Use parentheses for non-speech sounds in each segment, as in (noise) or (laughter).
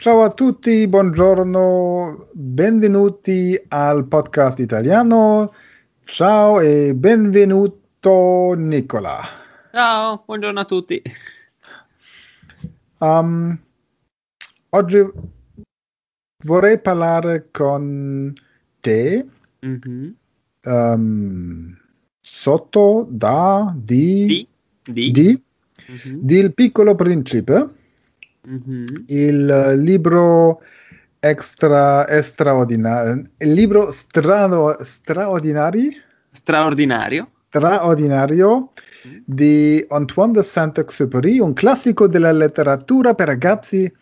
Ciao a tutti, buongiorno, benvenuti al podcast italiano. Ciao e benvenuto Nicola. Ciao, buongiorno a tutti. Um, oggi vorrei parlare con te Mhm. um, sotto da di Di? Di? di Mhm. del piccolo principe. Mhm. il libro extra straordinario, il libro strano, straordinari, Straordinario. straordinario di Antoine de Saint-Exupéry, un classico della letteratura per ragazzi.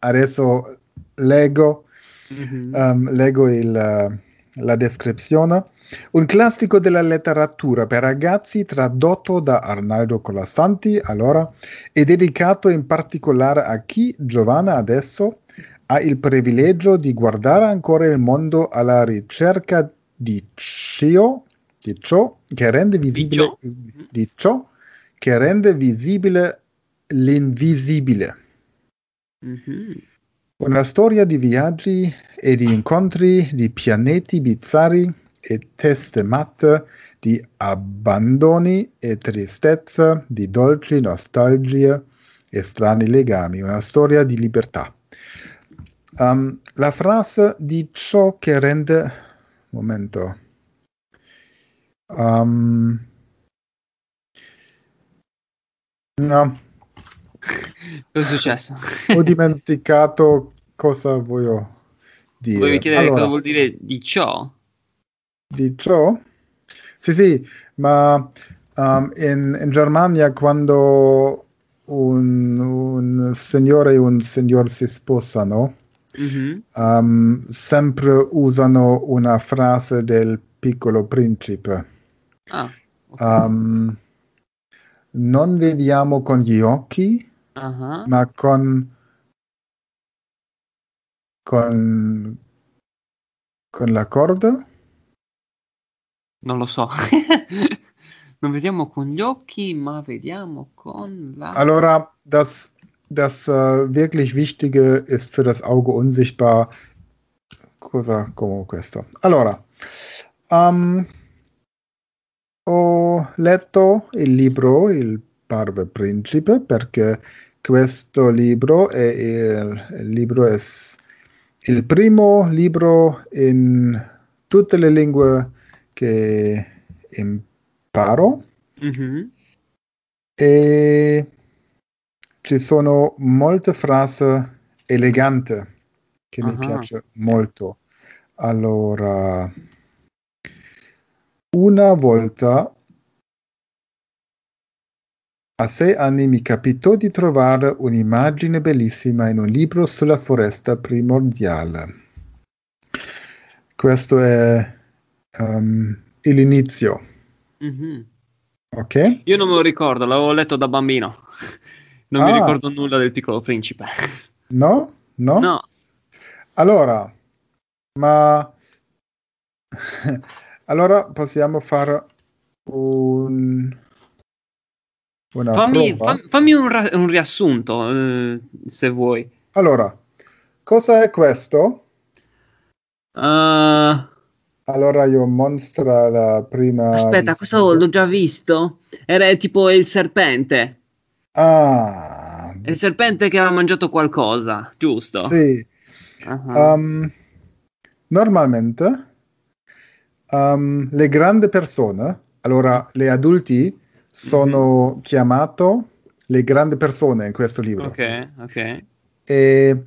Adesso leggo, Mhm. um, leggo il, la descrizione. Un classico della letteratura per ragazzi tradotto da Arnaldo Colasanti, allora, e dedicato in particolare a chi, Giovanna adesso, ha il privilegio di guardare ancora il mondo alla ricerca di ciò, di ciò che rende visibile, di ciò che rende visibile l'invisibile. Mhm. Una storia di viaggi e di incontri, di pianeti bizzarri e teste matte, di abbandoni e tristezze, di dolci nostalgie e strani legami. Una storia di libertà. Um, la frase di ciò che rende... Momento. Um, no, Cosa è successo? ho dimenticato cosa voglio dire. Volevi chiedere Allora, cosa vuol dire di ciò? Di ciò? Sì, sì, ma um, in, in Germania quando un, un signore e un signor si sposano, Mhm. um, sempre usano una frase del piccolo principe. Ah, ok. Um, non vediamo con gli occhi, Ah, ma con, con, con la corda. Non lo so. (laughs) non vediamo con gli occhi, ma vediamo con la... Allora, das, das äh, wirklich Wichtige ist für das Auge unsichtbar. Cosa come questo? Allora, um, ho letto il libro Il Barbe Principe perché questo libro è il, il libro è il primo libro in tutte le lingue che imparo. Mhm. E ci sono molte frasi eleganti che mi Ah. piace molto. Allora, una volta a sei anni mi capitò di trovare un'immagine bellissima in un libro sulla foresta primordiale. Questo è um, l'inizio, Mhm. ok? Io non me lo ricordo, l'avevo letto da bambino. Non mi Ah. ricordo nulla del piccolo principe. No? No? No. Allora, ma (laughs) allora possiamo fare un una Fammi, fam- fammi un, ra- un riassunto, eh, se vuoi. Allora, cosa è questo? Uh, Allora io mostra la prima Aspetta, questo l'ho già visto. Era tipo il serpente. Ah, il serpente che aveva mangiato qualcosa, giusto? sì. Ah. Um, normalmente um, le grandi persone, allora le adulti sono chiamate le grandi persone in questo libro. Ok, ok. E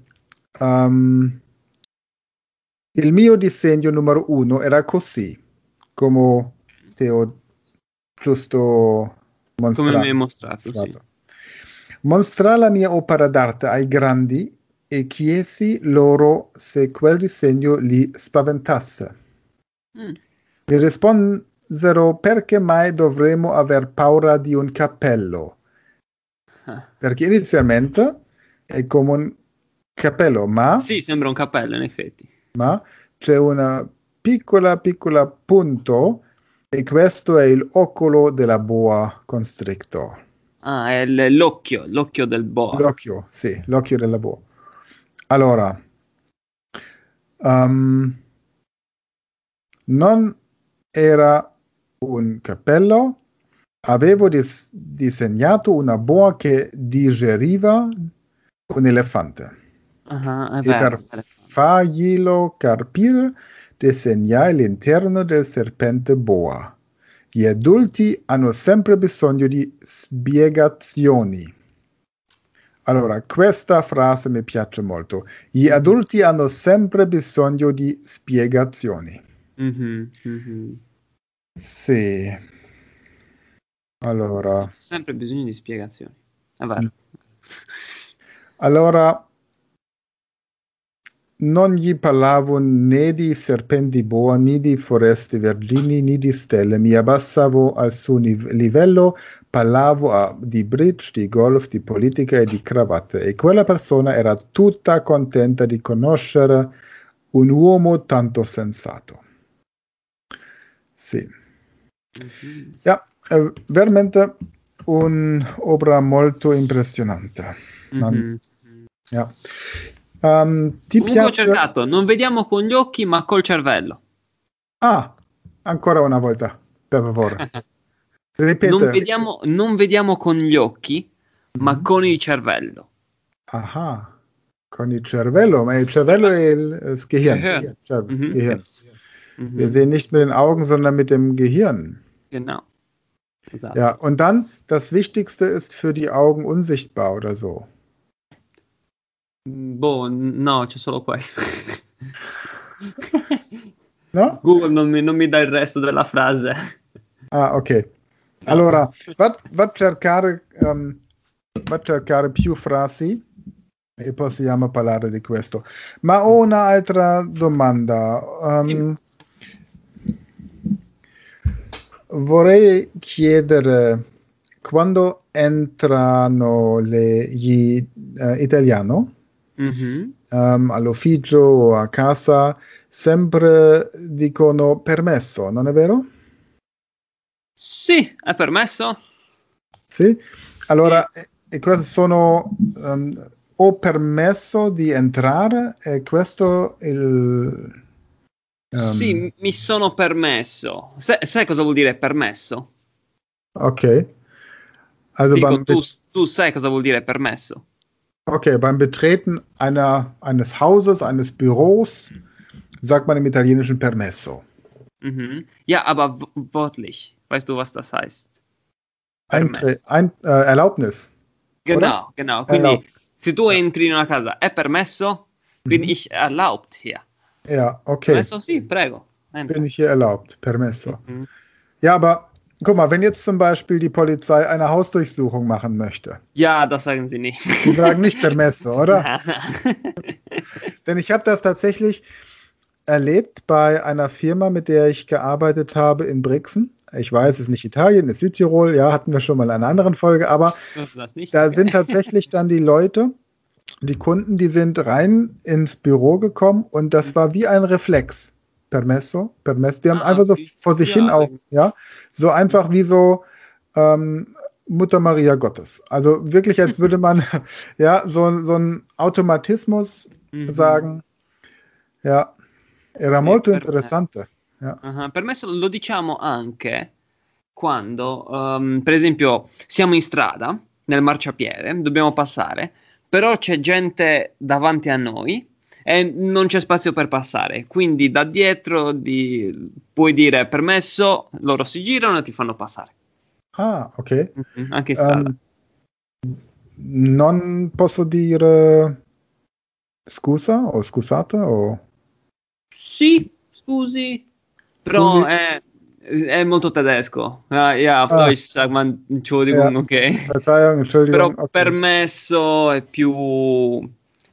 um, il mio disegno numero uno era così, come ti ho giusto Come mostrato. mi hai mostrato, sì. Mostrare la mia opera d'arte ai grandi e chiesi loro se quel disegno li spaventasse. Mm. Mi risposero perché mai dovremmo aver paura di un cappello? Ah. Perché inizialmente è come un cappello, ma, Sì, sembra un cappello, in effetti. Ma c'è una piccola piccola punto e questo è il ocolo della boa constrictor. Ah, è l'occhio, l'occhio del boa. L'occhio, sì, l'occhio della boa. allora, um, non era un cappello, avevo dis- disegnato una boa che digeriva un elefante. Ah, è e vero, per elefante. farglielo capire disegnai l'interno del serpente boa. Gli adulti hanno sempre bisogno di spiegazioni. Allora, questa frase mi piace molto. Gli adulti hanno sempre bisogno di spiegazioni. Mhm, mhm. Sì. Allora, Sempre bisogno di spiegazioni. Vero. allora non gli parlavo né di serpenti boa, né di foreste vergini, né di stelle. Mi abbassavo al suo livello, parlavo a- di bridge, di golf, di politica e di cravatte. E quella persona era tutta contenta di conoscere un uomo tanto sensato. Sì. Ja, è veramente un'opera molto impressionante. Mhm. Ja. Um, ti Comunque ho piace? cercato, non vediamo con gli occhi ma col cervello. Ah, ancora una volta, per favore. (laughs) Ripete. Non vediamo, non vediamo con gli occhi ma Mhm. con il cervello. Aha, con il cervello, ma il cervello è il, das Gehirn. Gehirn. Mhm. Gehirn. Mhm. Wir sehen nicht mit den Augen, sondern mit dem Gehirn. Genau. Ja, und dann, das Wichtigste ist für die Augen unsichtbar oder so. Boh, no, c'è solo questo. No? Google non mi, non mi dà il resto della frase. Ah, ok. Allora, va, va a cercare, um, va a cercare più frasi e possiamo parlare di questo. Ma ho un'altra domanda. Um, vorrei chiedere, quando entrano le- gli eh, italiani Mhm. um, all'ufficio o a casa, sempre dicono permesso, non è vero? Sì, è permesso? Sì? Allora, e, e questo sono um, ho permesso di entrare e questo il um, Sì, m- mi sono permesso. Sai, sai cosa vuol dire permesso? ok. Dico, tu, tu sai cosa vuol dire permesso? Okay, beim Betreten einer, eines Hauses, eines Büros, sagt man im Italienischen permesso. Mhm. Ja, aber wörtlich. Weißt du, was das heißt? Eintre ein, äh, Erlaubnis. Genau, genau. Quindi Erlaubt. se tu entri in una casa, è permesso? Bin Mhm. ich erlaubt hier? Ja, okay. Permesso? Sì, prego. Entra. Bin ich hier erlaubt? Permesso. Mhm. Ja, aber guck mal, wenn jetzt zum Beispiel die Polizei eine Hausdurchsuchung machen möchte, Ja, das sagen sie nicht. die sagen nicht permesso, oder? (laughs) Denn ich habe das tatsächlich erlebt bei einer Firma, mit der ich gearbeitet habe in Brixen. Ich weiß, es ist nicht Italien, es ist Südtirol, ja, hatten wir schon mal in einer anderen Folge, aber da sind tatsächlich dann die Leute, die Kunden, die sind rein ins Büro gekommen und das war wie ein Reflex. Permesso, Permesso. Die haben Ah, einfach so vor sich ja, hin auch, ja, so einfach wie so ähm, Mutter Maria Gottes. Also wirklich, als würde man, (laughs) (laughs) ja, so, so ein Automatismus Mhm. sagen, ja, era Sì, molto per me. interessante. Ah, Permesso lo diciamo anche quando, ehm, per esempio, siamo in strada nel marciapiede, dobbiamo passare, però c'è gente davanti a noi e non c'è spazio per passare. Quindi da dietro di- puoi dire permesso, loro si girano e ti fanno passare. Ah, ok. Mhm, Anche in strada. Ehm, non posso dire scusa o scusate o... Sì, scusi, però Scusi. È, è molto tedesco. Ah, ja, auf Ah. Deutsch sagt man Entschuldigung, Ja. ok. Verzeihung, Entschuldigung. Però ok. permesso è più,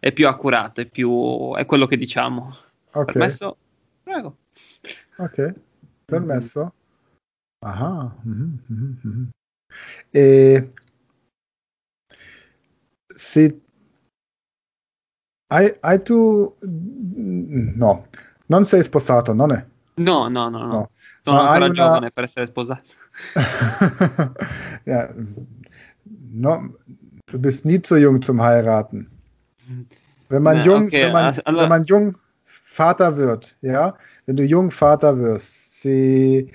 è più accurato, è, più, è quello che diciamo. Ok, Permesso? Prego. ok. Permesso. Aha. mhm, mhm, mhm. E se hai, hai tu no, non sei sposato, non è? No, no, no, no. No. Sono Ma ancora una- giovane per essere sposato. (laughs) ja, no, du bist nie zu jung zum heiraten. Wenn man, Na, jung, okay, wenn, man, also- wenn man jung Vater wird, ja, wenn du jung Vater wirst, se,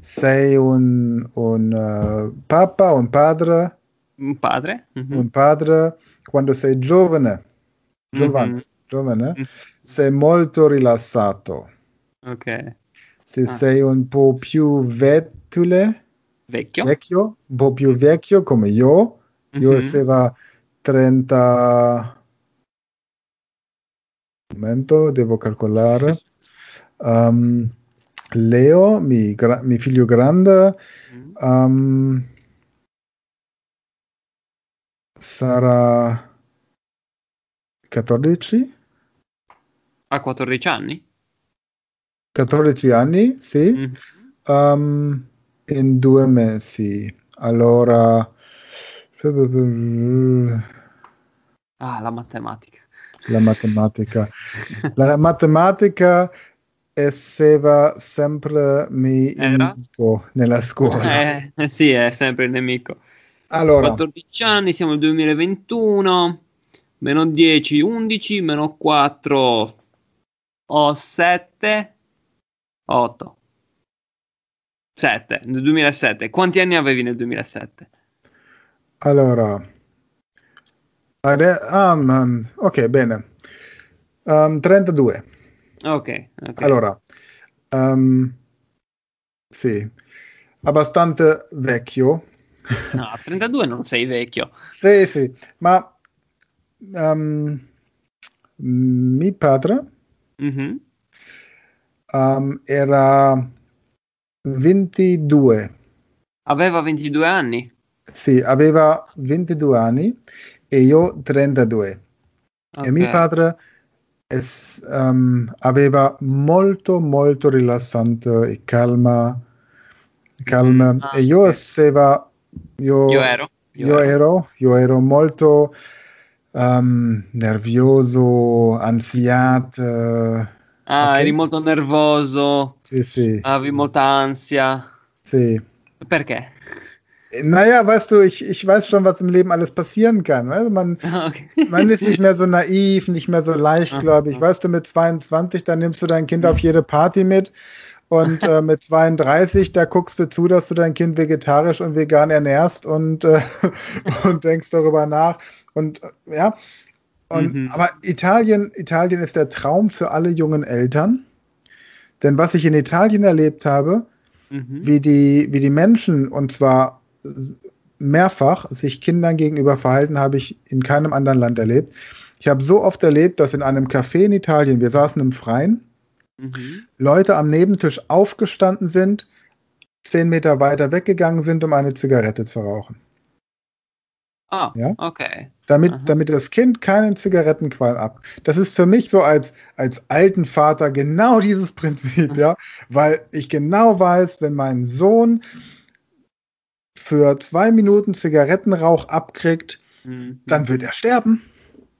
sei un, un eh, papa, un padre, Un padre? Mhm. un padre, quando sei giovane, giovane, Mhm. giovane, Mhm. sei molto rilassato. Ok. Se Ah. sei un po' più vetule, Vecchio? vecchio, un po' più vecchio come io, io Mhm. esseva 30 momento devo calcolare Um, Leo mi, gra- mi figlio grande um, sarà 14 Ha 14 anni? 14 anni sì Mhm. Um, in due mesi allora Ah, la matematica. La matematica La matematica esseva sempre mi Era? nemico nella scuola. Eh, sì, è sempre il nemico. Allora, 14 anni, siamo nel 2021, meno 10, 11, meno 4, ho 7, 8. 7, nel 2007. Quanti anni avevi nel 2007? allora, um, um, ok, bene. Um, 32. Ok, ok. Allora, um, sì, abbastanza vecchio. No, a 32 non sei vecchio. (laughs) Sì, sì, ma um, mio padre Mhm. um, era 22. Aveva 22 anni. Sì, aveva 22 anni e io 32. E mio padre es- um, aveva molto, molto rilassante e calma. calma. Mm, ah, e io ok. esseva... Io, Io ero. io ero, io ero molto um, nervioso, ansiato. Ah, ok? eri molto nervoso, Sì, sì, avevi molta ansia. sì. Perché? Naja, weißt du, ich, ich weiß schon, was im Leben alles passieren kann. Du? Man, Ok. Man ist nicht mehr so (laughs) naiv, nicht mehr so leichtgläubig. Weißt du, mit 22, da nimmst du dein Kind auf jede Party mit. Und (laughs) äh, mit 32, da guckst du zu, dass du dein Kind vegetarisch und vegan ernährst und, äh, (laughs) und denkst darüber nach. Und äh, ja, und, Mhm. aber Italien, Italien ist der Traum für alle jungen Eltern. Denn was ich in Italien erlebt habe, Mhm. wie die, wie die Menschen, und zwar mehrfach, sich Kindern gegenüber verhalten, habe ich in keinem anderen Land erlebt. Ich habe so oft erlebt, dass in einem Café in Italien, wir saßen im Freien, Mhm. Leute am Nebentisch aufgestanden sind, zehn Meter weiter weggegangen sind, um eine Zigarette zu rauchen. Ah, Ja? okay. Damit, Aha. damit das Kind keinen Zigarettenqualm ab. Das ist für mich so als, als alten Vater genau dieses Prinzip, (laughs) ja, weil ich genau weiß, wenn mein Sohn für zwei Minuten Zigarettenrauch abkriegt, Mhm. dann wird er sterben.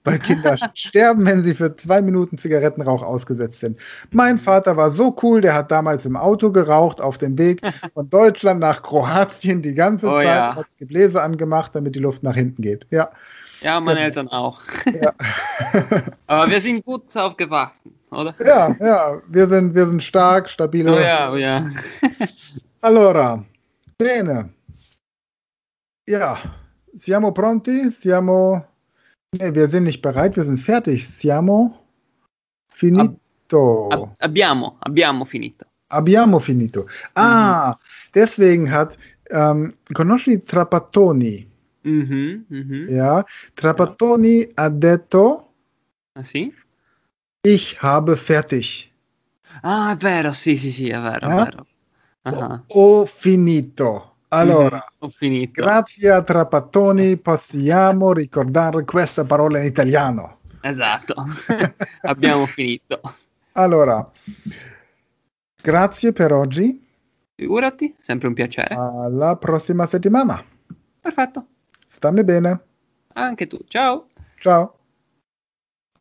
Weil Kinder (laughs) sterben, wenn sie für zwei Minuten Zigarettenrauch ausgesetzt sind. Mein Vater war so cool, der hat damals im Auto geraucht auf dem Weg (laughs) von Deutschland nach Kroatien die ganze Oh Zeit, ja. hat das Gebläse angemacht, damit die Luft nach hinten geht. Ja. Ja, meine Eltern auch. Ja. (laughs) Aber wir sind gut aufgewachsen, oder? Ja, ja, wir sind, wir sind stark, stabile. Oh ja, oh ja. Allora, bene. Ja, siamo pronti? Siamo. Nee, wir sind nicht bereit, wir sind fertig. Siamo finito. Ab- abbiamo, abbiamo finito. Abbiamo finito. Ah, deswegen hat. Ähm, conosci Trapattoni? Mhm, mhm. Ja, Trapattoni ha detto: Ah, sì? Ich habe fertig. Ah, è vero, sì, sì, sì, è vero, è Ah? vero. Ah, Ho finito. Allora. finito. Grazie a Trapattoni possiamo ricordare questa parola in italiano. Esatto. (laughs) abbiamo finito. Allora, grazie per oggi. Figurati, sempre un piacere. Alla prossima settimana. Perfetto. Stammi bene. Anche tu. Ciao. Ciao.